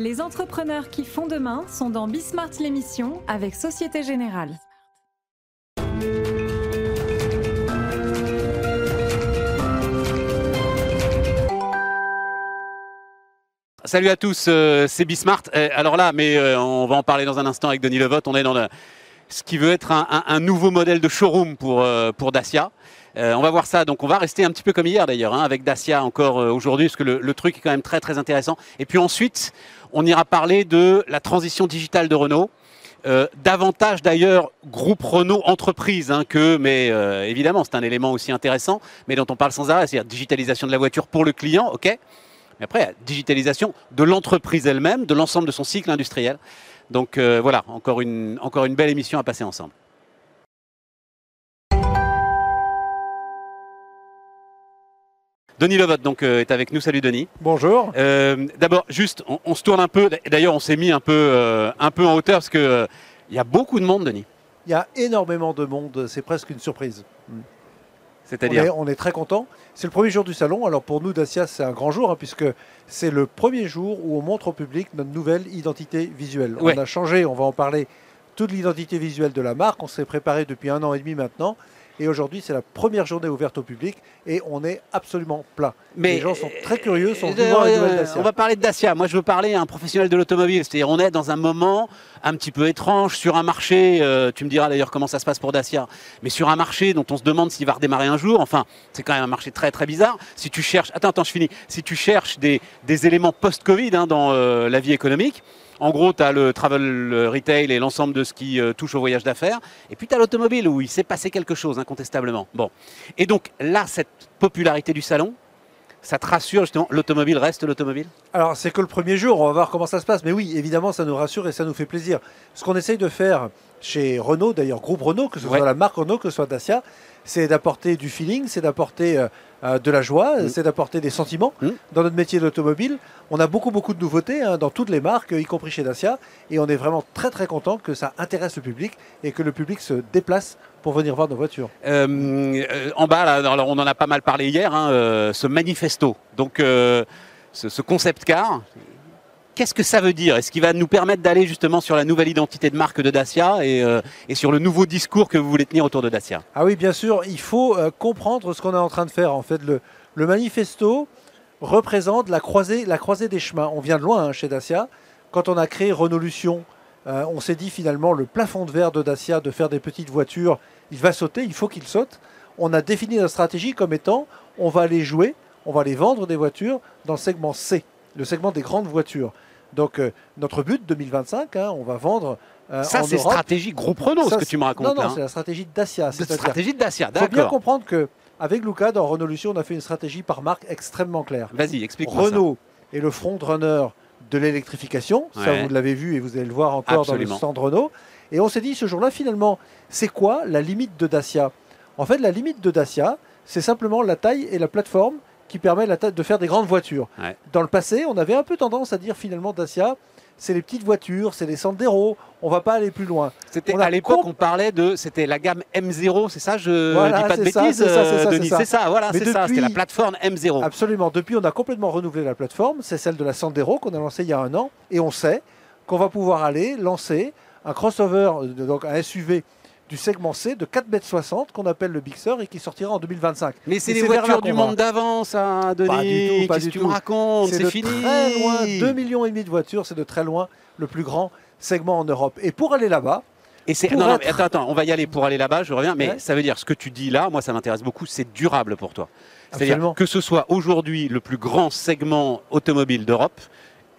Les entrepreneurs qui font demain sont dans Bismart l'émission avec Société Générale. Salut à tous, euh, c'est Bismart. Euh, alors là, mais euh, on va en parler dans un instant avec Denis Levotte. On est dans le- ce qui veut être un, un- un nouveau modèle de showroom pour, euh, pour Dacia. Euh, on va voir ça. Donc on va rester un petit peu comme hier d'ailleurs, hein, avec Dacia encore euh, aujourd'hui, parce que le, le truc est quand même très très intéressant. Et puis ensuite, on ira parler de la transition digitale de Renault. Euh, davantage d'ailleurs groupe Renault entreprise hein, que, mais euh, évidemment c'est un élément aussi intéressant, mais dont on parle sans arrêt, c'est-à-dire digitalisation de la voiture pour le client, ok mais après, digitalisation de l'entreprise elle-même, de l'ensemble de son cycle industriel. Donc euh, voilà, encore une, encore une belle émission à passer ensemble. Denis Levotte donc, euh, est avec nous. Salut Denis. Bonjour. Euh, D'abord, juste, on, on se tourne un peu. D'ailleurs, on s'est mis un peu, euh, un peu en hauteur parce que il y a beaucoup de monde, Denis. Il y a énormément de monde, c'est presque une surprise. On C'est-à-dire. est, on est très content. C'est le premier jour du salon. Alors pour nous, Dacia, c'est un grand jour hein, puisque c'est le premier jour où on montre au public notre nouvelle identité visuelle. Ouais. On a changé, on va en parler, toute l'identité visuelle de la marque. On s'est préparé depuis un an et demi maintenant. Et aujourd'hui, c'est la première journée ouverte au public et on est absolument plein. Mais Les gens sont très curieux, sont Euh, euh, Dacia. On va parler de Dacia. Moi, je veux parler à un professionnel de l'automobile. C'est-à-dire, on est dans un moment un petit peu étrange sur un marché. euh, tu me diras d'ailleurs comment ça se passe pour Dacia. Mais sur un marché dont on se demande s'il va redémarrer un jour. Enfin, c'est quand même un marché très très bizarre. Si tu cherches, attends, attends, je finis. Si tu cherches des, des éléments post-Covid hein, dans euh, la vie économique. En gros, tu as le travel retail et l'ensemble de ce qui euh, touche au voyage d'affaires. Et puis, tu as l'automobile où il s'est passé quelque chose, incontestablement. Bon. Et donc, là, cette popularité du salon, ça te rassure justement L'automobile reste l'automobile? Alors, c'est que le premier jour, on va voir comment ça se passe. Mais oui, évidemment, ça nous rassure et ça nous fait plaisir. Ce qu'on essaye de faire chez Renault, d'ailleurs, groupe Renault, que ce Ouais. soit la marque Renault, que ce soit Dacia, c'est d'apporter du feeling, c'est d'apporter euh, euh, de la joie, Mm. c'est d'apporter des sentiments. Mm. Dans notre métier d'automobile, on a beaucoup, beaucoup de nouveautés hein, dans toutes les marques, y compris chez Dacia. Et on est vraiment très, très content que ça intéresse le public et que le public se déplace pour venir voir nos voitures. Euh, En bas, là, alors on en a pas mal parlé hier, hein, euh, ce manifesto, donc ce, ce concept car. Qu'est-ce que ça veut dire Est-ce qu'il va nous permettre d'aller justement sur la nouvelle identité de marque de Dacia et, euh, sur le nouveau discours que vous voulez tenir autour de Dacia? Ah oui, bien sûr, il faut euh, comprendre ce qu'on est en train de faire. En fait, le, manifesto représente la croisée, la croisée des chemins. On vient de loin hein, chez Dacia. Quand on a créé Renaulution, euh, on s'est dit finalement le plafond de verre de Dacia de faire des petites voitures, il va sauter, il faut qu'il saute. On a défini notre stratégie comme étant on va aller jouer, on va aller vendre des voitures dans le segment C, le segment des grandes voitures. Donc euh, notre but 2025, hein, on va vendre euh, Ça, c'est stratégie groupe Renault, Ça, ce que tu me racontes Non, non, hein. c'est la stratégie de Dacia. C'est c'est-à-dire stratégie de Dacia, il faut bien d'accord. comprendre que avec Luca, dans Renaulution, on a fait une stratégie par marque extrêmement claire. Vas-y, explique-moi ça. Renault est le frontrunner de l'électrification. Ça, vous l'avez vu et vous allez le voir encore Absolument. dans le stand Renault. Et on s'est dit ce jour-là, finalement, c'est quoi la limite de Dacia? En fait, la limite de Dacia, c'est simplement la taille et la plateforme qui permet de faire des grandes voitures. Ouais. Dans le passé, on avait un peu tendance à dire finalement Dacia, c'est les petites voitures, c'est les Sandero, on va pas aller plus loin. C'était à l'époque, on parlait de, c'était la gamme M0, c'est ça Je Voilà, dis pas de bêtises, c'est ça, c'est euh, ça, Denis. c'est ça. C'est ça, voilà, c'est ça. C'était la plateforme M0. Absolument. Depuis, on a complètement renouvelé la plateforme. C'est celle de la Sandero qu'on a lancée il y a un an. Et on sait qu'on va pouvoir aller lancer un crossover, euh, donc un SUV du segment C de 4,60 m qu'on appelle le Big Sur et qui sortira en 2025. Mais c'est les voitures du monde d'avant, ça, Denis. Pas du tout, pas du tu me racontes C'est fini. très loin, 2 millions et demi de voitures, c'est de très loin le plus grand segment en Europe. Et pour aller là-bas, Et c'est Pour non, non, être- mais attends, attends, on va y aller pour aller là-bas. Je reviens, mais Ouais. ça veut dire ce que tu dis là. Moi, ça m'intéresse beaucoup. C'est durable pour toi. C'est-à-dire que ce soit aujourd'hui le plus grand segment automobile d'Europe.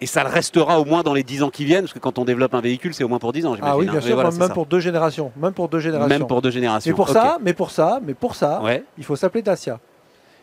Et ça le restera au moins dans les 10 ans qui viennent, parce que quand on développe un véhicule, c'est au moins pour 10 ans, j'imagine. ah oui, hein. bien sûr, voilà, même pour deux générations, même pour deux générations. Même pour deux générations. Mais pour ça, mais pour ça, mais pour ça, Ouais, il faut s'appeler Dacia.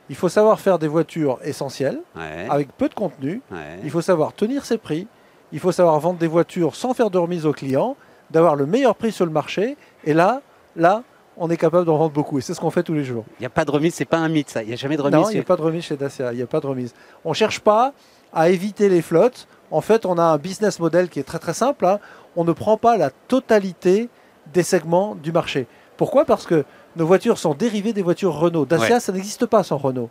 Il faut savoir faire des voitures essentielles ouais, avec peu de contenu. ouais. Il faut savoir tenir ses prix. Il faut savoir vendre des voitures sans faire de remise au client, d'avoir le meilleur prix sur le marché. Et là, là, on est capable d'en vendre beaucoup. Et c'est ce qu'on fait tous les jours. Il n'y a pas de remise, c'est pas un mythe, ça. Il n'y a jamais de remise. non, il n'y a pas de remise chez Dacia. Il n'y a pas de remise. On ne cherche pas à éviter les flottes. En fait, on a un business model qui est très très simple. hein. On ne prend pas la totalité des segments du marché. Pourquoi? Parce que nos voitures sont dérivées des voitures Renault. Dacia, Ouais. ça n'existe pas sans Renault.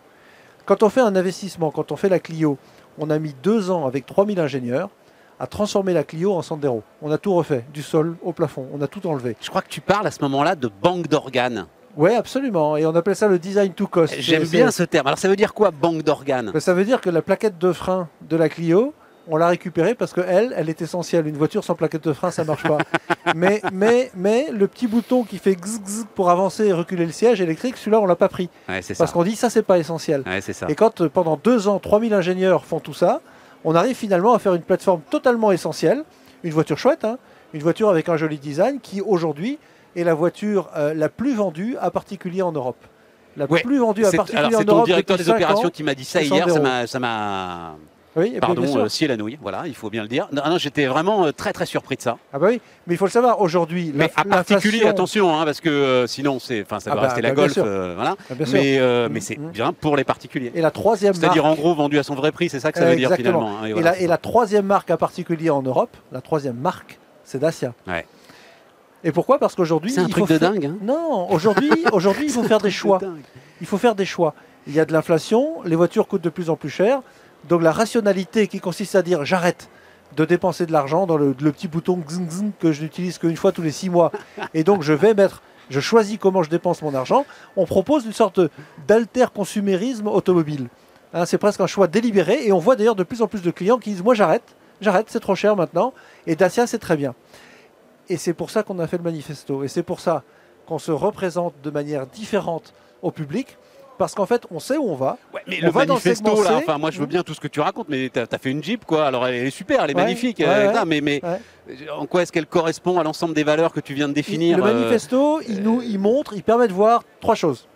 Quand on fait un investissement, quand on fait la Clio, on a mis deux ans avec 3000 ingénieurs a transformé la Clio en Sandero. On a tout refait, du sol au plafond, on a tout enlevé. Je crois que tu parles à ce moment-là de banque d'organes. Oui, absolument. Et on appelle ça le design to cost. J'aime bien ce terme. Alors ça veut dire quoi, banque d'organes Ça veut dire que la plaquette de frein de la Clio, on l'a récupérée parce que elle, est essentielle. Une voiture sans plaquette de frein, ça marche pas. mais, mais, mais le petit bouton qui fait gz, gz pour avancer et reculer le siège électrique, celui-là, on l'a pas pris. Ouais. Parce qu'on dit ça, c'est pas essentiel. Ouais, c'est ça. Et quand euh, pendant deux ans, 3000 ingénieurs font tout ça, on arrive finalement à faire une plateforme totalement essentielle, une voiture chouette, hein, une voiture avec un joli design qui aujourd'hui est la voiture euh, la plus vendue à particulier en Europe. La Ouais, plus vendue à particulier Alors en c'est ton Europe directeur des opérations ans. qui m'a dit ça hier. Ça 100 m'a, Oui, et pardon, bien euh, la nouille. Voilà, il faut bien le dire. Non, non, j'étais vraiment euh, très très surpris de ça. Ah bah oui, mais il faut le savoir, aujourd'hui, Mais à particulier, attention, hein, parce que euh, sinon c'est, ça Ah va bah, rester bah, la bien Golf, euh, voilà. Ah. Mais, Mm, mais c'est mm. bien pour les particuliers. Et la troisième marque, C'est-à-dire en gros vendu à son vrai prix, c'est ça que ça veut dire finalement. hein, et et, voilà. la, et la troisième marque à particulier en Europe, la troisième marque, c'est Dacia. Ouais. Et pourquoi? Parce qu'aujourd'hui, C'est un il truc faut de faire- dingue. hein. Non, aujourd'hui, aujourd'hui, il faut faire des choix. Il faut faire des choix. Il y a de l'inflation, les voitures coûtent de plus en plus cher. Donc la rationalité qui consiste à dire j'arrête de dépenser de l'argent dans le, le petit bouton que je n'utilise qu'une fois tous les six mois. Et donc je vais mettre, je choisis comment je dépense mon argent. On propose une sorte d'alter-consumérisme automobile. Hein, c'est presque un choix délibéré. Et on voit d'ailleurs de plus en plus de clients qui disent moi j'arrête, j'arrête, c'est trop cher maintenant. Et Dacia c'est très bien. Et c'est pour ça qu'on a fait le manifesto. Et c'est pour ça qu'on se représente de manière différente au public. Parce qu'en fait, on sait où on va. Ouais, mais On le va dans le manifesto, là, enfin, moi je veux bien tout ce que tu racontes, mais tu as, fait une Jeep, quoi. Alors elle est super, elle est Ouais, magnifique, ouais, euh, mais, mais en quoi est-ce qu'elle correspond à l'ensemble des valeurs que tu viens de définir le euh, manifesto, il nous il montre, il permet de voir trois choses.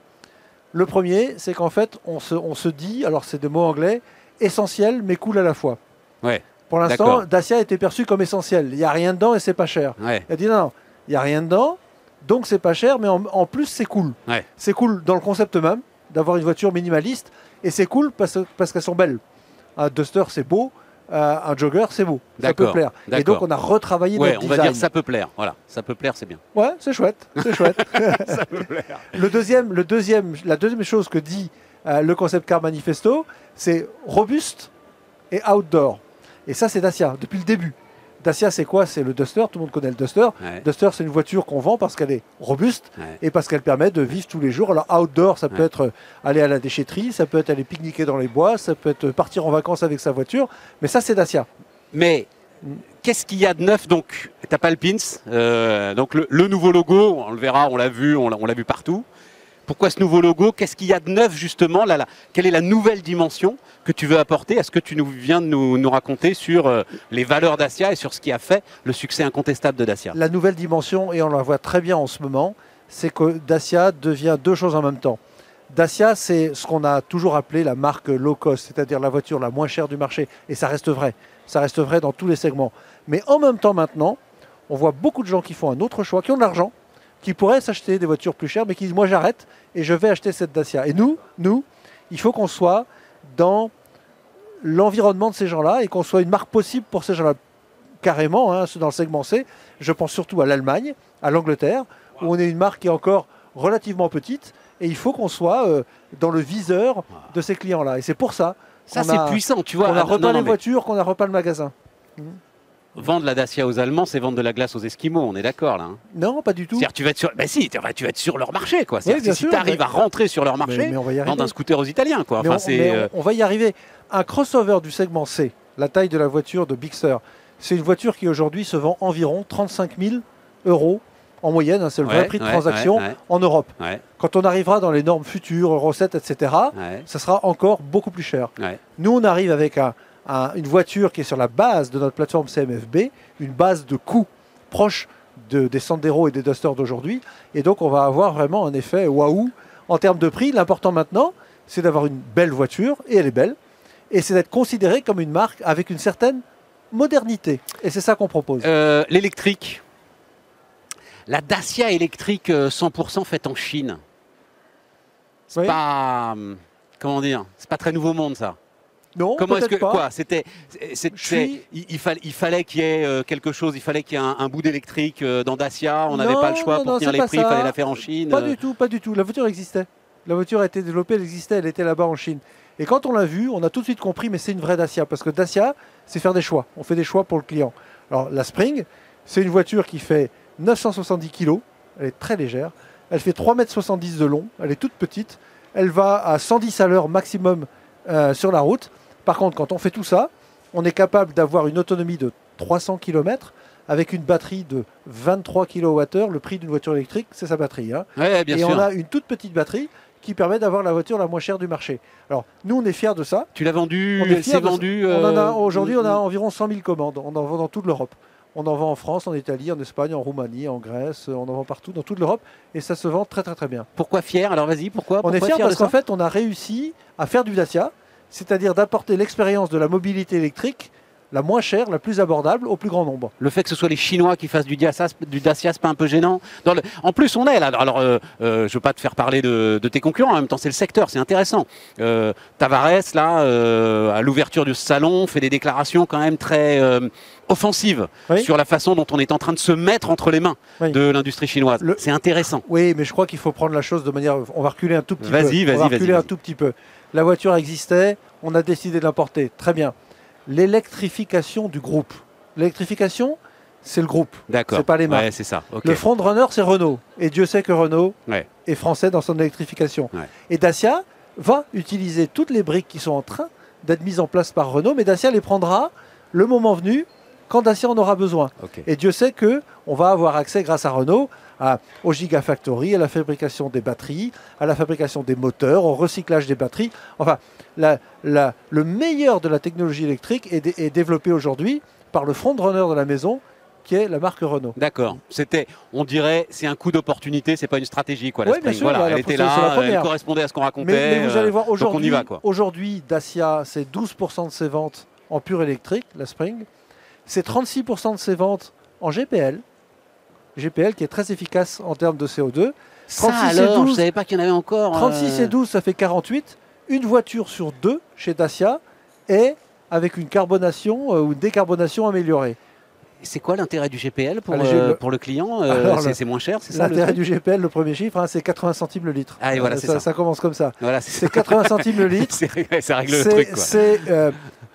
Le premier, c'est qu'en fait, on se, on se dit, alors c'est des mots anglais, essentiel mais cool à la fois. Ouais. Pour l'instant. Dacia a été perçu comme essentiel. Il n'y a rien dedans et c'est pas cher. Ouais, a dit non, non, il n'y a rien dedans, donc c'est pas cher, mais en, en plus c'est cool. Ouais. C'est cool dans le concept même, d'avoir une voiture minimaliste, et c'est cool parce, parce qu'elles sont belles. Un Duster c'est beau, euh, un Jogger c'est beau, ça peut plaire. Et donc on a retravaillé ouais notre on va dire ça peut plaire. Voilà, ça peut plaire, c'est bien. Ouais, c'est chouette, c'est chouette. ça peut plaire. Le deuxième, le deuxième, la deuxième chose que dit euh, le concept car manifesto, c'est robuste et outdoor. Et ça, c'est Dacia depuis le début. Dacia, c'est quoi? C'est le Duster. Tout le monde connaît le Duster. Ouais, Duster, c'est une voiture qu'on vend parce qu'elle est robuste ouais. et parce qu'elle permet de vivre tous les jours. Alors outdoor, ça peut Ouais. être euh, aller à la déchetterie, ça peut être aller pique-niquer dans les bois, ça peut être partir en vacances avec sa voiture. Mais ça, c'est Dacia. Mais qu'est-ce qu'il y a de neuf? Donc T'as pas le pins, euh, donc le, le nouveau logo, on le verra, on l'a vu, on l'a vu partout. Pourquoi ce nouveau logo? Qu'est-ce qu'il y a de neuf justement Quelle est la nouvelle dimension que tu veux apporter Est-ce que tu nous viens de nous, nous raconter sur euh, les valeurs Dacia et sur ce qui a fait le succès incontestable de Dacia? La nouvelle dimension, et on la voit très bien en ce moment, c'est que Dacia devient deux choses en même temps. Dacia, c'est ce qu'on a toujours appelé la marque low cost, c'est-à-dire la voiture la moins chère du marché. Et ça reste vrai. Ça reste vrai dans tous les segments. Mais en même temps, maintenant, on voit beaucoup de gens qui font un autre choix, qui ont de l'argent, qui pourraient s'acheter des voitures plus chères, mais qui disent Moi, j'arrête et je vais acheter cette Dacia. Et nous, nous, il faut qu'on soit dans l'environnement de ces gens-là et qu'on soit une marque possible pour ces gens-là. Carrément, hein, dans le segment C, je pense surtout à l'Allemagne, à l'Angleterre, où on est une marque qui est encore relativement petite, et il faut qu'on soit euh, dans le viseur de ces clients-là. Et c'est pour ça Ça c'est a, puissant, tu vois. qu'on a Ah, repeint les voitures, qu'on a repeint le magasin. Vendre la Dacia aux Allemands, c'est vendre de la glace aux Esquimaux, on est d'accord là. hein Non, pas du tout. C'est-à-dire tu vas être sur, bah si, tu vas être sur leur marché quoi. Si tu arrives à rentrer sur leur marché, mais on va y arriver. vendre un scooter aux Italiens quoi. Enfin on, euh, on- va y arriver. Un crossover du segment C, la taille de la voiture de Bigster, c'est une voiture qui aujourd'hui se vend environ 35 000 euros en moyenne, hein, c'est le vrai prix de ouais, transaction ouais, en Europe. Quand on arrivera dans les normes futures, recettes, etc., ouais, ça sera encore beaucoup plus cher. Nous, on arrive avec un- un- une voiture qui est sur la base de notre plateforme CMFB, une base de coût proche de- des Sandero et des Duster d'aujourd'hui. Et donc, on va avoir vraiment un effet waouh en termes de prix. L'important maintenant, c'est d'avoir une belle voiture, et elle est belle, et c'est d'être considéré comme une marque avec une certaine modernité. Et c'est ça qu'on propose. Euh, L'électrique, la Dacia électrique euh, 100% faite en Chine. C'est Oui. pas hum, comment dire, c'est pas très nouveau monde ça. Non, Comment est-ce que pas. quoi C'était, suis- il, il fallait, il fallait qu'il y ait euh, quelque chose, il fallait qu'il y ait un, un bout d'électrique euh, dans Dacia. On n'avait pas le choix non, pour non, tenir les prix, il fallait la faire en Chine. Pas euh. du tout, pas du tout. La voiture existait. La voiture a été développée, elle existait, elle était là-bas en Chine. Et quand on l'a vu, on a tout de suite compris, mais c'est une vraie Dacia, parce que Dacia, c'est faire des choix. On fait des choix pour le client. Alors la Spring, c'est une voiture qui fait 970 kg, elle est très légère, elle fait 3,70 m de long, elle est toute petite, elle va à 110 à l'heure maximum euh, sur la route. Par contre, quand on fait tout ça, on est capable d'avoir une autonomie de 300 km avec une batterie de 23 kWh. Le prix d'une voiture électrique, c'est sa batterie. Hein. Et on a une toute petite batterie qui permet d'avoir la voiture la moins chère du marché. Alors, nous, on est fiers de ça. Tu l'as vendu, c'est vendu. Euh, aujourd'hui, on a environ 100 000 commandes. On en vend dans toute l'Europe. On en vend en France, en Italie, en Espagne, en Roumanie, en Grèce, on en vend partout, dans toute l'Europe, et ça se vend très très très bien. Pourquoi fier? Alors vas-y, pourquoi? On est fier parce qu'en fait, on a réussi à faire du Dacia, c'est-à-dire d'apporter l'expérience de la mobilité électrique la moins chère, la plus abordable au plus grand nombre. Le fait que ce soit les Chinois qui fassent du, Dacia, du Dacia, c'est pas un peu gênant En plus, on est là. Alors, euh, euh, je veux pas te faire parler de, tes concurrents. En même temps, c'est le secteur, c'est intéressant. Euh, Tavares, là, à l'ouverture du salon, fait des déclarations quand même très offensives sur la façon dont on est en train de se mettre entre les mains de l'industrie chinoise. C'est intéressant. Oui, mais je crois qu'il faut prendre la chose de manière. On va reculer un tout petit peu. Vas-y, vas-y, On va reculer un tout petit peu. La voiture existait, on a décidé de l'importer. Très bien l'électrification du groupe. L'électrification, c'est le groupe. D'accord. C'est pas les marques. c'est ça. Le frontrunner, c'est Renault. Et Dieu sait que Renault est français dans son électrification. Et Dacia va utiliser toutes les briques qui sont en train d'être mises en place par Renault, mais Dacia les prendra le moment venu quand Dacia en aura besoin. Et Dieu sait que on va avoir accès grâce à Renault à, au Gigafactory, à la fabrication des batteries, à la fabrication des moteurs, au recyclage des batteries. Enfin, le meilleur de la technologie électrique est, développé aujourd'hui par le frontrunner de la maison, qui est la marque Renault. D'accord. C'était, on dirait, c'est un coup d'opportunité, c'est pas une stratégie quoi. La oui, bien sûr, voilà, elle était là, elle correspondait à ce qu'on racontait. Mais, vous allez voir aujourd'hui, aujourd'hui Dacia, c'est 12% de ses ventes en pur électrique, la Spring. C'est 36% de ses ventes en GPL. GPL qui est très efficace en termes de CO2. 36 alors, et 12, je savais pas qu'il y en avait encore. 36 et 12, euh. ça fait 48 une voiture sur deux chez Dacia est avec une carbonation euh, ou une décarbonation améliorée. C'est quoi l'intérêt du GPL pour, euh, pour le client euh, C'est moins cher, c'est ça L'intérêt du GPL, le premier chiffre, hein, c'est 80 centimes le litre. Ah, voilà, ça, ça. commence comme ça. Voilà, c'est 80 centimes le litre. ça règle le truc. C'est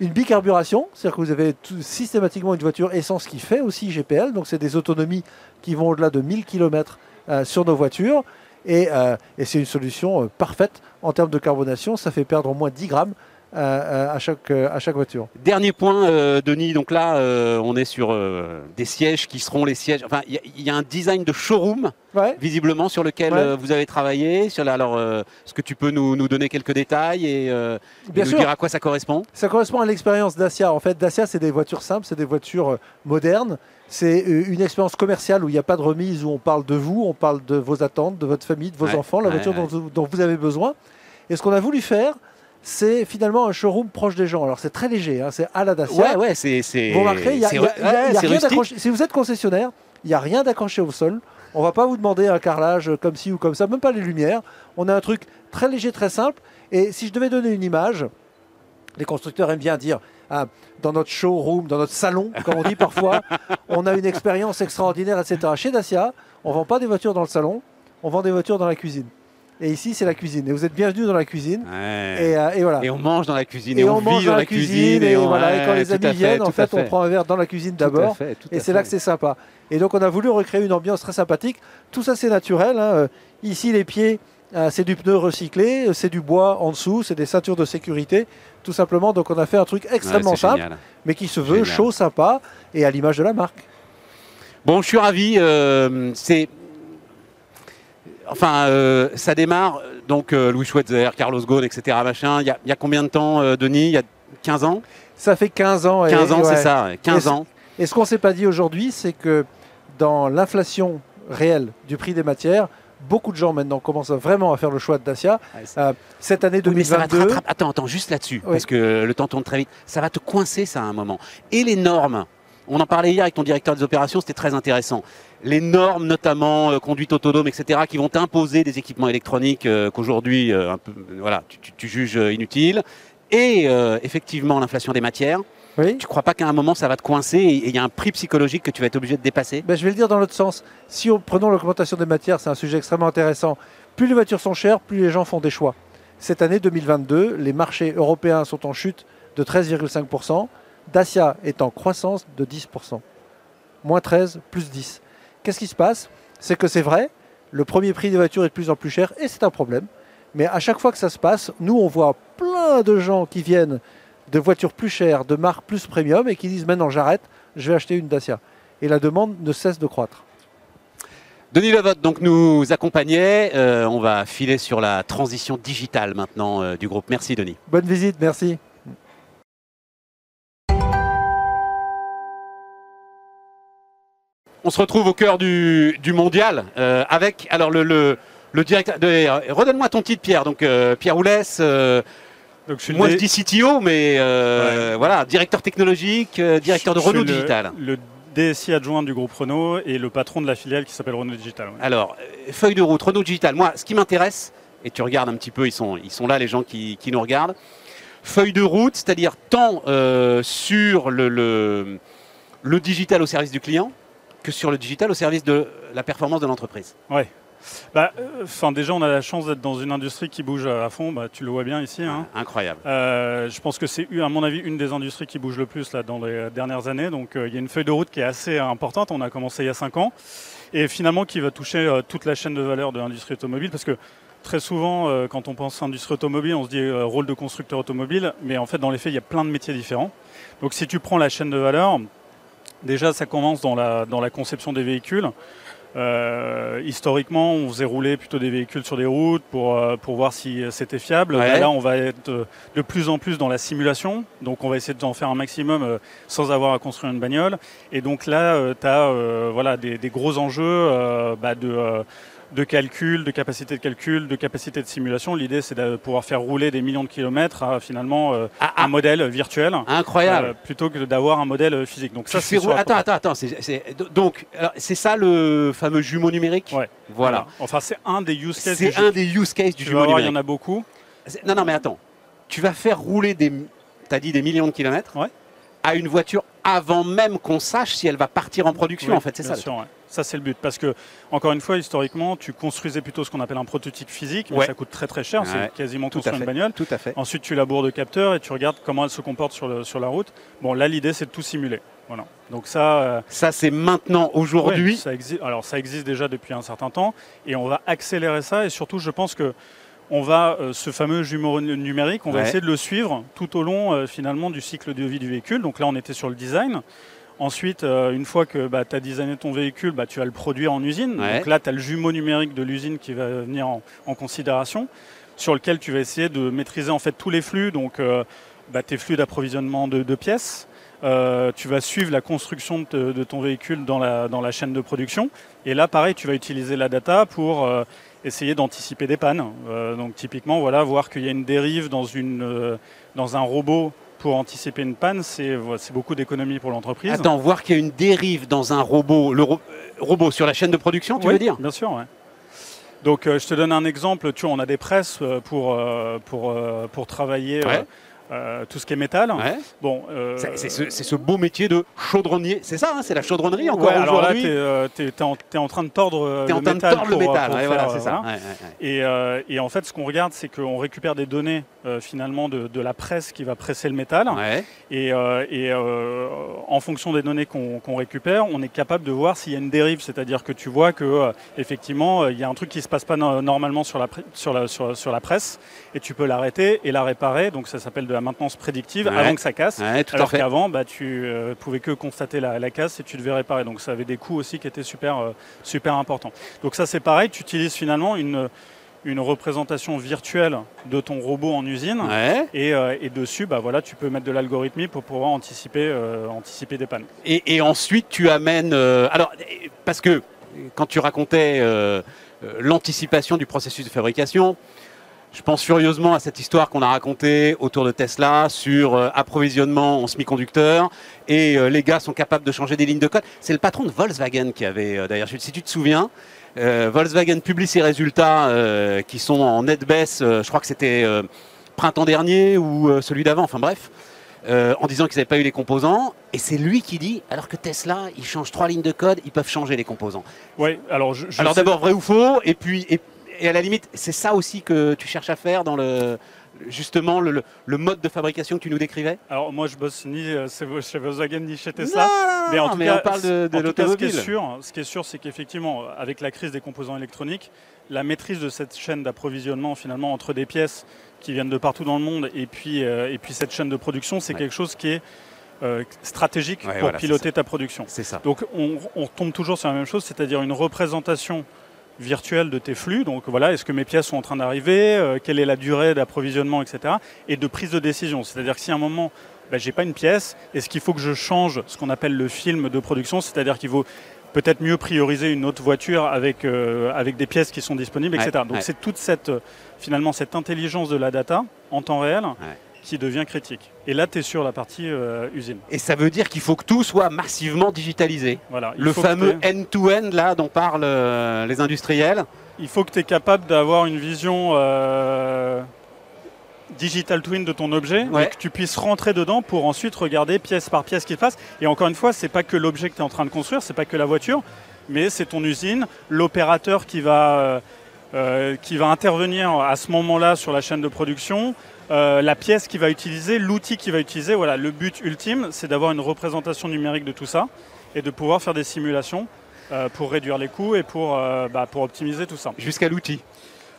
une bicarburation, c'est-à-dire que vous avez systématiquement une voiture essence qui fait aussi GPL, donc c'est des autonomies qui vont au-delà de 1000 km sur nos voitures. Euh, et, c'est une solution euh, parfaite en termes de carbonation. Ça fait perdre au moins 10 grammes euh, à, chaque, à chaque voiture. Dernier point, Denis. Donc là, on est sur des sièges qui seront les sièges. Enfin, il y, a un design de showroom, visiblement, sur lequel vous avez travaillé. Sur alors, est-ce que tu peux nous, nous, donner quelques détails et, Bien nous dire à quoi ça correspond? Ça correspond à l'expérience Dacia. En fait, Dacia, c'est des voitures simples, c'est des voitures modernes c'est euh, une expérience commerciale où il n'y a pas de remise, où on parle de vous, on parle de vos attentes, de votre famille, de vos enfants, la voiture Dont, vous avez besoin. Et ce qu'on a voulu faire, c'est finalement un showroom proche des gens. Alors c'est très léger, hein, c'est à la Dacia. Ouais, ouais, c'est. Vous remarquez, il y a, rien d'accroché. Si vous êtes concessionnaire, il n'y a rien d'accroché au sol. On ne va pas vous demander un carrelage comme ci ou comme ça, même pas les lumières. On a un truc très léger, très simple. Et si je devais donner une image, les constructeurs aiment bien dire ah, dans notre showroom, dans notre salon, comme on dit parfois, on a une expérience extraordinaire, etc. Chez Dacia, on ne vend pas des voitures dans le salon, on vend des voitures dans la cuisine. Et ici, c'est la cuisine. Et vous êtes bienvenus dans la cuisine. Euh, et, voilà. Et on mange dans la cuisine. Et, on, vit dans la cuisine. et, voilà. et, quand les amis viennent, en fait, on prend un verre dans la cuisine d'abord. Et c'est là que c'est sympa. Et donc, on a voulu recréer une ambiance très sympathique. Tout ça, c'est naturel. Hein. Euh, ici, les pieds, euh, c'est du pneu recyclé, c'est du bois en dessous, c'est des ceintures de sécurité, tout simplement. Donc on a fait un truc extrêmement simple, mais qui se veut chaud, sympa et à l'image de la marque. Bon, je suis ravi. Euh, c'est enfin, euh, ça démarre. Donc Louis Schweitzer, Carlos Ghosn, etc. Machin. Il y, a combien de temps, Denis? Il y a 15 ans? Ça fait 15 ans. 15 ans, c'est ça. 15 ans. Et ce qu'on ne s'est pas dit aujourd'hui, c'est que dans l'inflation réelle du prix des matières, beaucoup de gens maintenant commencent vraiment à faire le choix de Dacia. Euh, cette année 2022. attends, attends, juste là-dessus, parce que le temps tourne très vite. Ça va te coincer ça à un moment. Et les normes on en parlait hier avec ton directeur des opérations, c'était très intéressant. Les normes, notamment euh, conduite autonome, etc., qui vont imposer des équipements électroniques euh, qu'aujourd'hui, voilà, tu, juges inutiles, et effectivement l'inflation des matières. Tu ne crois pas qu'à un moment ça va te coincer et il y a un prix psychologique que tu vas être obligé de dépasser? Ben, Je vais le dire dans l'autre sens. Si on, prenons l'augmentation des matières, c'est un sujet extrêmement intéressant. Plus les voitures sont chères, plus les gens font des choix. Cette année 2022, les marchés européens sont en chute de 13,5%. Dacia est en croissance de 10%. Moins 13, plus 10. Qu'est-ce qui se passe? C'est que c'est vrai, le premier prix des voitures est de plus en plus cher et c'est un problème. Mais à chaque fois que ça se passe, nous, on voit plein de gens qui viennent de voitures plus chères, de marques plus premium et qui disent maintenant j'arrête, je vais acheter une Dacia. Et la demande ne cesse de croître. Denis Levotte donc nous accompagnait. Euh, on va filer sur la transition digitale maintenant euh, du groupe. Merci Denis. Bonne visite, merci. On se retrouve au cœur du, mondial euh, avec alors le, le, directeur. Redonne-moi ton titre, Pierre. Donc Pierre Oulès. Donc, je moi, je dis CTO, mais voilà, directeur technologique, directeur de Renault Digital. DSI adjoint du groupe Renault et le patron de la filiale qui s'appelle Renault Digital. Alors, euh, feuille de route, Renault Digital. Moi, ce qui m'intéresse, et tu regardes un petit peu, ils sont, ils sont là les gens qui, nous regardent. Feuille de route, c'est-à-dire tant euh, sur le, le, le, digital au service du client que sur le digital au service de la performance de l'entreprise. Ouais. Bah, euh, déjà, on a la chance d'être dans une industrie qui bouge à fond. Bah, tu le vois bien ici. Hein. incroyable. Euh, je pense que c'est, à mon avis, une des industries qui bouge le plus là, dans les dernières années. Donc, euh, il y a une feuille de route qui est assez importante. On a commencé il y a 5 ans. Et finalement, qui va toucher toute la chaîne de valeur de l'industrie automobile. Parce que très souvent, quand on pense industrie automobile, on se dit rôle de constructeur automobile. Mais en fait, dans les faits, il y a plein de métiers différents. Donc, si tu prends la chaîne de valeur, déjà, ça commence dans la, dans la conception des véhicules. Euh, historiquement, on faisait rouler plutôt des véhicules sur des routes pour, euh, pour voir si c'était fiable. Là, on va être euh, de plus en plus dans la simulation. Donc, on va essayer d'en faire un maximum sans avoir à construire une bagnole. Et donc là, tu as voilà, des, gros enjeux bah, de de calcul, de capacité de calcul, de capacité de simulation. L'idée, c'est de pouvoir faire rouler des millions de kilomètres à finalement euh, ah, un ah. modèle virtuel. Incroyable. Euh, plutôt que d'avoir un modèle physique. Donc ça, c'est attends, attends, attends, donc c'est ça le fameux jumeau numérique? Ouais. Voilà. Enfin, c'est un des use cases. C'est un des use cases du jumeau numérique. Il y en a beaucoup. Non, non, mais attends. Tu vas faire rouler des, as dit des millions de kilomètres? Ouais à une voiture avant même qu'on sache si elle va partir en production. en fait, c'est ça. Sûr, Ça, c'est le but. Parce que, encore une fois, historiquement, tu construisais plutôt ce qu'on appelle un prototype physique, mais ça coûte très très cher. C'est quasiment tout, sur une bagnole. Tout à fait. Ensuite, tu labores de capteurs et tu regardes comment elle se comporte sur, le, sur la route. Bon, là, l'idée, c'est de tout simuler. Voilà. Donc ça, euh, ça c'est maintenant aujourd'hui. Alors ça existe déjà depuis un certain temps et on va accélérer ça et surtout je pense que on va, euh, ce fameux jumeau numérique, on va essayer de le suivre tout au long euh, finalement du cycle de vie du véhicule. Donc là, on était sur le design. Ensuite, euh, une fois que bah, tu as designé ton véhicule, bah, tu vas le produire en usine. Donc là, tu as le jumeau numérique de l'usine qui va venir en, considération, sur lequel tu vas essayer de maîtriser en fait tous les flux, donc bah, tes flux d'approvisionnement de, pièces. tu vas suivre la construction de, ton véhicule dans la, dans la, chaîne de production. Et là, pareil, tu vas utiliser la data pour essayer d'anticiper des pannes. Euh, donc typiquement, voilà, voir qu'il y a une dérive dans, une, euh, dans un robot pour anticiper une panne, c'est beaucoup d'économies pour l'entreprise. Attends, voir qu'il y a une dérive dans un robot, le robot sur la chaîne de production, tu veux dire? Bien sûr, ouais. Donc euh, je te donne un exemple, tu vois, on a des presses pour, pour, pour travailler euh, tout ce qui est métal. Bon, euh, c'est ce, beau métier de chaudronnier. C'est ça, hein, c'est la chaudronnerie encore alors là, tu es, euh, en, train de tordre le, métal. Tordre le métal. voilà, c'est ça. Et, et, en fait, ce qu'on regarde, c'est qu'on récupère des données finalement de, de, la presse qui va presser le métal. Et, et en fonction des données qu'on récupère, on est capable de voir s'il y a une dérive. C'est-à-dire que tu vois que effectivement, il y a un truc qui se passe pas normalement sur la, sur la, sur, sur la presse, et tu peux l'arrêter et la réparer. Donc ça s'appelle de la maintenance prédictive avant que ça casse. alors qu'avant, bah, tu euh, pouvais que constater la, casse et tu devais réparer. Donc ça avait des coûts aussi qui étaient super, euh, super importants. Donc ça c'est pareil, tu utilises finalement une, une représentation virtuelle de ton robot en usine et, euh, et, dessus bah, voilà, tu peux mettre de l'algorithmie pour pouvoir anticiper, anticiper des pannes. Et, et ensuite tu amènes... alors parce que quand tu racontais l'anticipation du processus de fabrication, je pense furieusement à cette histoire qu'on a racontée autour de Tesla sur euh, approvisionnement en semi-conducteurs et euh, les gars sont capables de changer des lignes de code. C'est le patron de Volkswagen qui avait, euh, d'ailleurs, si tu te souviens, Volkswagen publie ses résultats qui sont en net baisse, je crois que c'était printemps dernier ou celui d'avant, enfin bref. en disant qu'ils n'avaient pas eu les composants. Et c'est lui qui dit, alors que Tesla, ils changent trois lignes de code, ils peuvent changer les composants. Oui, alors je, alors d'abord vrai ou faux, et puis, et à la limite, c'est ça aussi que tu cherches à faire dans le justement le, le mode de fabrication que tu nous décrivais? Alors moi je bosse ni euh, chez Volkswagen ni chez Tesla. mais en tout mais cas, on parle de, de ce qui est l'automobile. sûr, ce qui est sûr, c'est qu'effectivement, avec la crise des composants électroniques, la maîtrise de cette chaîne d'approvisionnement finalement entre des pièces qui viennent de partout dans le monde et puis, euh, et puis cette chaîne de production, c'est Ouais. quelque chose qui est euh, stratégique Ouais, pour voilà, piloter ta production. C'est ça. Donc on, on tombe toujours sur la même chose, c'est-à-dire une représentation virtuelle de tes flux. Donc voilà, est-ce que mes pièces sont en train d'arriver? Euh, Quelle est la durée d'approvisionnement, etc. Et de prise de décision. C'est-à-dire que si à un moment, ben, j'ai pas une pièce, est-ce qu'il faut que je change ce qu'on appelle le film de production? C'est-à-dire qu'il vaut peut-être mieux prioriser une autre voiture avec, euh, avec des pièces qui sont disponibles, Ouais, etc. Donc ouais. c'est toute cette, euh, finalement, cette intelligence de la data en temps réel qui devient critique. Et là, tu es sur la partie euh, usine. Et ça veut dire qu'il faut que tout soit massivement digitalisé. Voilà. Il Le fameux end-to-end là dont parlent euh, les industriels. Il faut que tu es capable d'avoir une vision euh, digital twin de ton objet Ouais. et que tu puisses rentrer dedans pour ensuite regarder pièce par pièce ce qui se passe. Et encore une fois, c'est pas que l'objet que tu es en train de construire, c'est pas que la voiture, mais c'est ton usine, l'opérateur qui va euh, qui va intervenir à ce moment-là sur la chaîne de production, euh, la pièce qu'il va utiliser, l'outil qu'il va utiliser. Voilà, le but ultime, c'est d'avoir une représentation numérique de tout ça et de pouvoir faire des simulations euh, pour réduire les coûts et pour, bah, pour optimiser tout ça. Jusqu'à l'outil.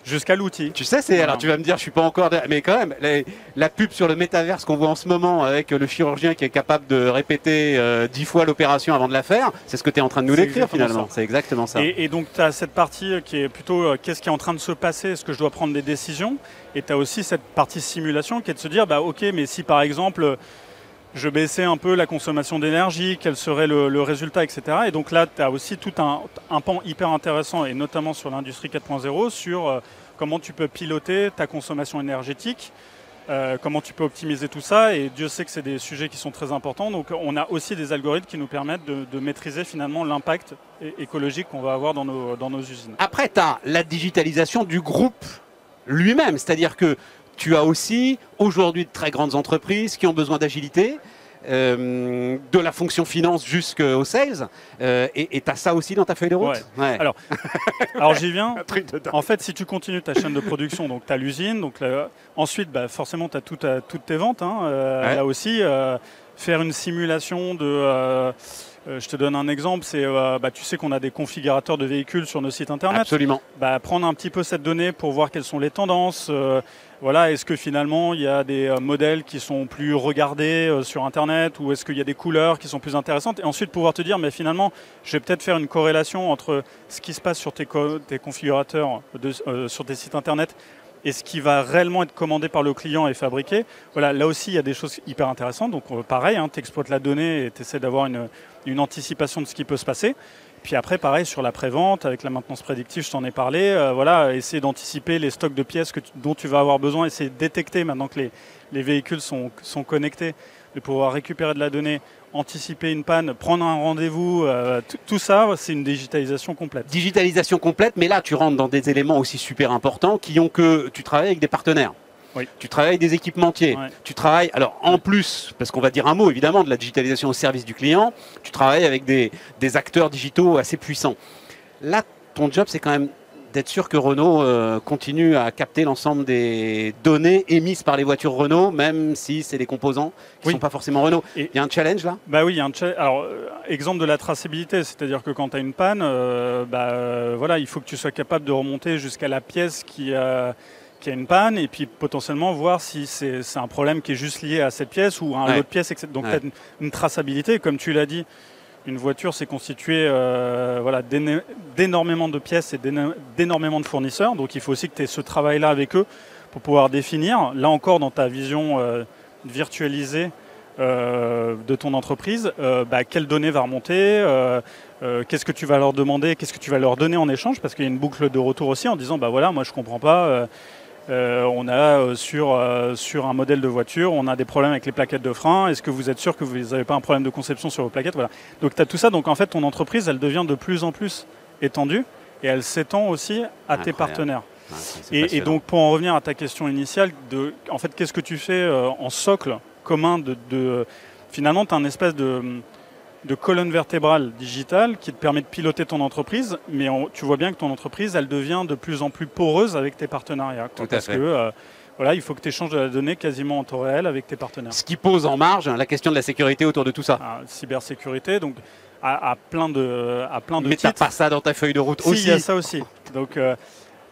Jusqu'à l'outil. Tu sais, c'est alors tu vas me dire, je suis pas encore, mais quand même, les- la pub sur le métaverse qu'on voit en ce moment avec le chirurgien qui est capable de répéter euh, dix fois l'opération avant de la faire, c'est ce que tu es en train de nous décrire finalement. C'est exactement ça. Et, et donc, tu as cette partie qui est plutôt euh, qu'est-ce qui est en train de se passer, est-ce que je dois prendre des décisions? Et tu as aussi cette partie simulation qui est de se dire, bah, ok, mais si par exemple je baissais un peu la consommation d'énergie, quel serait le, résultat, etc. Et donc là, tu as aussi tout un, pan hyper intéressant, et notamment sur l'industrie 4.0, sur euh, comment tu peux piloter ta consommation énergétique. euh, comment tu peux optimiser tout ça et Dieu sait que c'est des sujets qui sont très importants donc on a aussi des algorithmes qui nous permettent de, maîtriser finalement l'impact écologique qu'on va avoir dans nos, dans nos usines. Après, tu as la digitalisation du groupe lui-même, c'est-à-dire que tu as aussi aujourd'hui de très grandes entreprises qui ont besoin d'agilité. euh, de la fonction finance jusqu'au sales euh, et tu as ça aussi dans ta feuille de route Ouais. Alors, Alors j'y viens. En fait, si tu continues ta chaîne de production, donc tu as l'usine, donc là, ensuite, bah, forcément, tu as toutes tes ventes. hein, euh, Ouais. Là aussi, euh, faire une simulation de. Euh, je te donne un exemple, c'est euh, bah, tu sais qu'on a des configurateurs de véhicules sur nos sites internet. Absolument. Bah, prendre un petit peu cette donnée pour voir quelles sont les tendances. euh, voilà, est-ce que finalement il y a des modèles qui sont plus regardés sur Internet ou est-ce qu'il y a des couleurs qui sont plus intéressantes? Et ensuite pouvoir te dire, mais finalement, je vais peut-être faire une corrélation entre ce qui se passe sur tes, co- tes configurateurs, de- euh, sur tes sites Internet et ce qui va réellement être commandé par le client et fabriqué. Voilà, là aussi, il y a des choses hyper intéressantes. Donc euh, pareil, tu exploites la donnée et tu essaies d'avoir une, une anticipation de ce qui peut se passer. Puis après, pareil, sur la prévente, avec la maintenance prédictive, je t'en ai parlé. euh, voilà, essayer d'anticiper les stocks de pièces dont tu vas avoir besoin, essayer de détecter maintenant que les, les véhicules sont, sont connectés, de pouvoir récupérer de la donnée, anticiper une panne, prendre un rendez-vous. euh, tout- ça, c'est une digitalisation complète. digitalisation complète, mais là tu rentres dans des éléments aussi super importants qui ont que tu travailles avec des partenaires. Oui. Tu travailles avec des équipementiers. Ouais. Tu travailles, alors en plus, parce qu'on va dire un mot évidemment de la digitalisation au service du client, tu travailles avec des, des acteurs digitaux assez puissants. Là, ton job, c'est quand même d'être sûr que Renault euh, continue à capter l'ensemble des données émises par les voitures Renault, même si c'est des composants qui ne Oui. sont pas forcément Renault. Et- Il y a un challenge là? Bah oui, il y a un Alors, euh, exemple de la traçabilité, c'est-à-dire que quand tu as une panne, euh, bah, euh, voilà, il faut que tu sois capable de remonter jusqu'à la pièce qui a, qui a une panne et puis potentiellement voir si c'est un problème qui est juste lié à cette pièce ou à un Ouais. lot de pièces, etc. Donc, Ouais. tu as une, une traçabilité, comme tu l'as dit. Une voiture, c'est constitué euh, voilà, d'énormément de pièces et d'éno- d'énormément de fournisseurs. Donc, il faut aussi que tu aies ce travail-là avec eux pour pouvoir définir, là encore, dans ta vision euh, virtualisée, euh, de ton entreprise, bah, quelles données va remonter, qu'est-ce que tu vas leur demander, qu'est-ce que tu vas leur donner en échange, parce qu'il y a une boucle de retour aussi en disant, bah voilà, moi je comprends pas, euh, on a euh, sur, euh, sur un modèle de voiture, on a des problèmes avec les plaquettes de frein, est-ce que vous êtes sûr que vous n'avez pas un problème de conception sur vos plaquettes? Voilà. Donc tu as tout ça, donc en fait ton entreprise, elle devient de plus en plus étendue et elle s'étend aussi à tes partenaires. Et, donc pour en revenir à ta question initiale, de, en fait, qu'est-ce que tu fais en socle commun de, de- finalement, tu as un espèce de, de colonne vertébrale digitale qui te permet de piloter ton entreprise, mais tu vois bien que ton entreprise, elle devient de plus en plus poreuse avec tes partenariats. Tout à parce fait. que euh, voilà, il faut que tu échanges de la donnée quasiment en temps réel avec tes partenaires. Ce qui pose en marge la question de la sécurité autour de tout ça. Ah, cybersécurité, donc à, à plein de, à plein de Mais t'as pas ça dans ta feuille de route Si, aussi il y a ça aussi. Donc euh,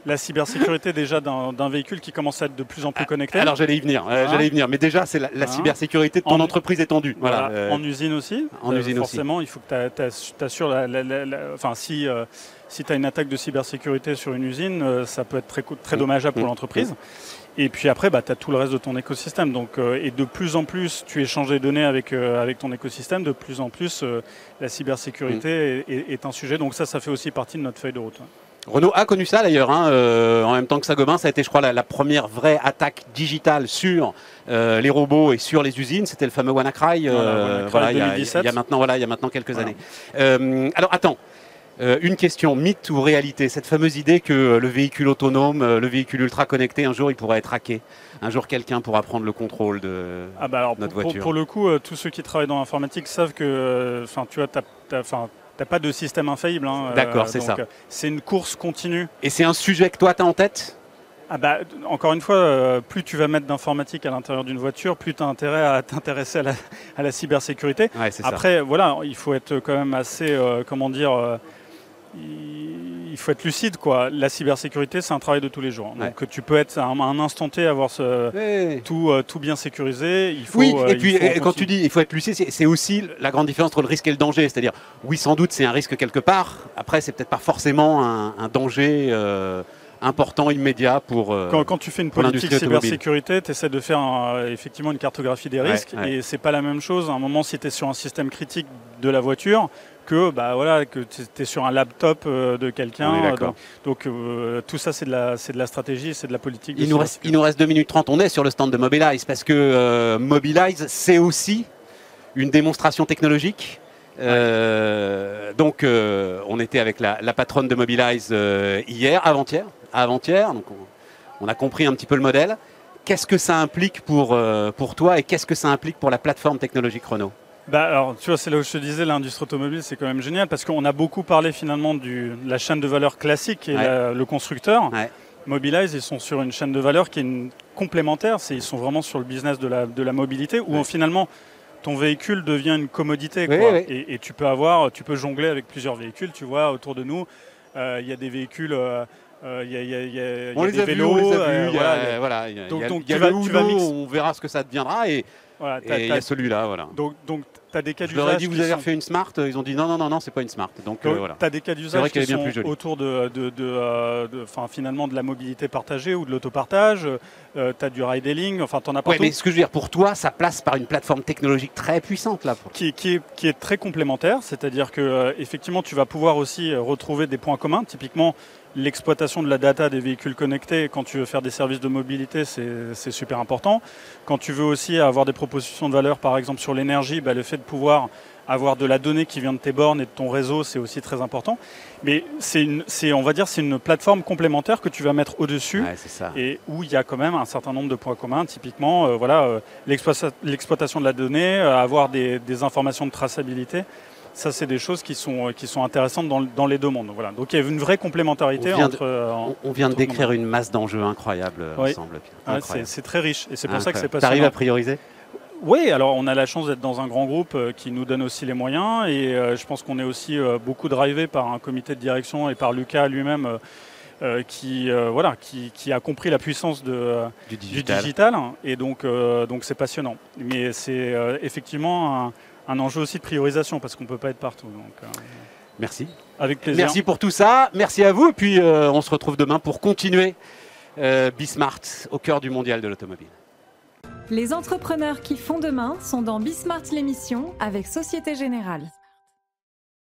la cybersécurité déjà d'un véhicule qui commence à être de plus en plus connecté. Alors j'allais y venir, euh, Hein j'allais y venir. Mais déjà, c'est la, la Hein cybersécurité de ton En- entreprise étendue. Voilà. Euh, En usine aussi. en Euh, usine aussi. forcément, il faut que tu assures la, la- Enfin, si, euh, si tu as une attaque de cybersécurité sur une usine, ça peut être très, très Mm. dommageable pour Mm. l'entreprise. Et puis après, bah, tu as tout le reste de ton écosystème. Donc, euh, et de plus en plus, tu échanges des données avec, euh, avec ton écosystème. De plus en plus, euh, la cybersécurité Mm. est, est- est un sujet. Donc ça, ça fait aussi partie de notre feuille de route. Renault a connu ça d'ailleurs, hein, euh, en même temps que Saint-Gobain, ça a été je crois la, la première vraie attaque digitale sur euh, les robots et sur les usines, c'était le fameux WannaCry, euh, Voilà, WannaCry voilà, il y a- 2017. il y, a maintenant voilà, il y a maintenant quelques Voilà. années. Alors attends, euh, une question, mythe ou réalité, cette fameuse idée que euh, le véhicule autonome, euh, le véhicule ultra connecté, un jour il pourra être hacké, un jour quelqu'un pourra prendre le contrôle de. Ah bah alors, Notre pour, voiture. pour le coup, tous ceux qui travaillent dans l'informatique savent que, enfin, tu vois, t'as pas de système infaillible. hein, euh, D'accord, c'est donc, ça. euh, C'est une course continue. Et c'est un sujet que toi tu as en tête? Ah bah, encore une fois, euh, plus tu vas mettre d'informatique à l'intérieur d'une voiture, plus tu as intérêt à t'intéresser à la, à la cybersécurité. Ouais, c'est ça. Après, voilà, il faut être quand même assez, euh, comment dire, euh, il faut être lucide, quoi. La cybersécurité, c'est un travail de tous les jours. Ouais. Donc, tu peux être à un, à un instant T avoir ce, Ouais. tout, euh, tout bien sécurisé. Il faut, Oui, euh, et puis euh, quand tu dis il faut être lucide, c'est- aussi la grande différence entre le risque et le danger. C'est-à-dire, oui, sans doute, c'est un risque quelque part. Après, c'est peut-être pas forcément un, un danger euh, important, immédiat pour. euh, Quand, quand tu fais une politique cybersécurité, tu essaies de faire effectivement une cartographie des Ouais, risques ouais. et c'est pas la même chose à un moment si tu es sur un système critique de la voiture que bah voilà que tu es sur un laptop euh, de quelqu'un. Euh. Donc, donc, euh, tout ça c'est de la c'est de la stratégie, c'est de la politique. il, nous reste, il cybersécurité. nous reste 2 minutes 30. On est sur le stand de Mobilize parce que euh, Mobilize, c'est aussi une démonstration technologique. Euh, donc, euh, on était avec la, la patronne de Mobilize euh, hier, avant-hier, avant-hier. Donc, on, on a compris un petit peu le modèle. Qu'est-ce que ça implique pour, pour toi et qu'est-ce que ça implique pour la plateforme technologique Renault? Bah, alors, tu vois, c'est là où je te disais, l'industrie automobile, c'est quand même génial parce qu'on a beaucoup parlé finalement du- de la chaîne de valeur classique et Ouais. la- le constructeur. Ouais. Mobilize, ils sont sur une chaîne de valeur qui est une complémentaire. C'est, ils sont vraiment sur le business de la, de la mobilité où Ouais. finalement ton véhicule devient une commodité. Quoi. Et, et tu peux avoir, tu peux jongler avec plusieurs véhicules. Tu vois, autour de nous, euh, il y a des véhicules, euh, euh, il y a, il y a- il y a- il y On a les des a vus, vélos. on les a euh, vus. y a- voilà, il y a- voilà, il y a, Donc- il y a- donc il y a tu vas- le tu vas Uno, mix- on verra ce que ça deviendra et voilà, et t'as- il y a celui-là. Voilà. donc, donc, tu as des cas Je leur ai dit, vous avez sont- refait une Smart Ils ont dit non, non, non, non, c'est pas une Smart. Donc euh, voilà. Tu as des cas d'usage qui sont plus autour de, de, de, euh, de- finalement de la mobilité partagée ou de l'autopartage. tu as du ride-hailing, enfin tu en as Ouais, partout. mais ce que je veux dire, pour toi, ça place par une plateforme technologique très puissante là. pour- qui, qui est, qui est très complémentaire, c'est-à-dire que euh, effectivement tu vas pouvoir aussi euh, retrouver des points communs. Typiquement, l'exploitation de la data des véhicules connectés quand tu veux faire des services de mobilité, c'est super important. Quand tu veux aussi avoir des propositions de valeur, par exemple sur l'énergie, bah, le fait de pouvoir avoir de la donnée qui vient de tes bornes et de ton réseau, c'est aussi très important. Mais c'est on va dire, c'est une plateforme complémentaire que tu vas mettre au-dessus Ouais, et où il y a quand même un certain nombre de points communs. Typiquement, euh, voilà, euh, l'exploita- l'exploitation de la donnée, euh, avoir des, des informations de traçabilité. Ça, c'est des choses qui sont, euh, qui sont intéressantes dans, dans les deux mondes. Voilà. Donc il y a une vraie complémentarité On vient de- entre. euh, On, on vient de décrire une masse d'enjeux incroyable euh, Oui. ensemble. c'est, très riche et c'est pour ça que c'est Incroyable. T'arrives passionnant. à prioriser? Oui, alors on a la chance d'être dans un grand groupe qui nous donne aussi les moyens et je pense qu'on est aussi beaucoup drivé par un comité de direction et par Lucas lui-même euh, qui, euh, voilà, qui, qui a compris la puissance de, euh, du du digital. et donc donc c'est passionnant. Mais c'est effectivement un, enjeu aussi de priorisation parce qu'on peut pas être partout. Donc euh, Merci. avec plaisir. Merci pour tout ça. Merci à vous. Et puis euh, on se retrouve demain pour continuer euh, Bismart au cœur du mondial de l'automobile. Les entrepreneurs qui font demain sont dans Bismart l'émission avec Société Générale.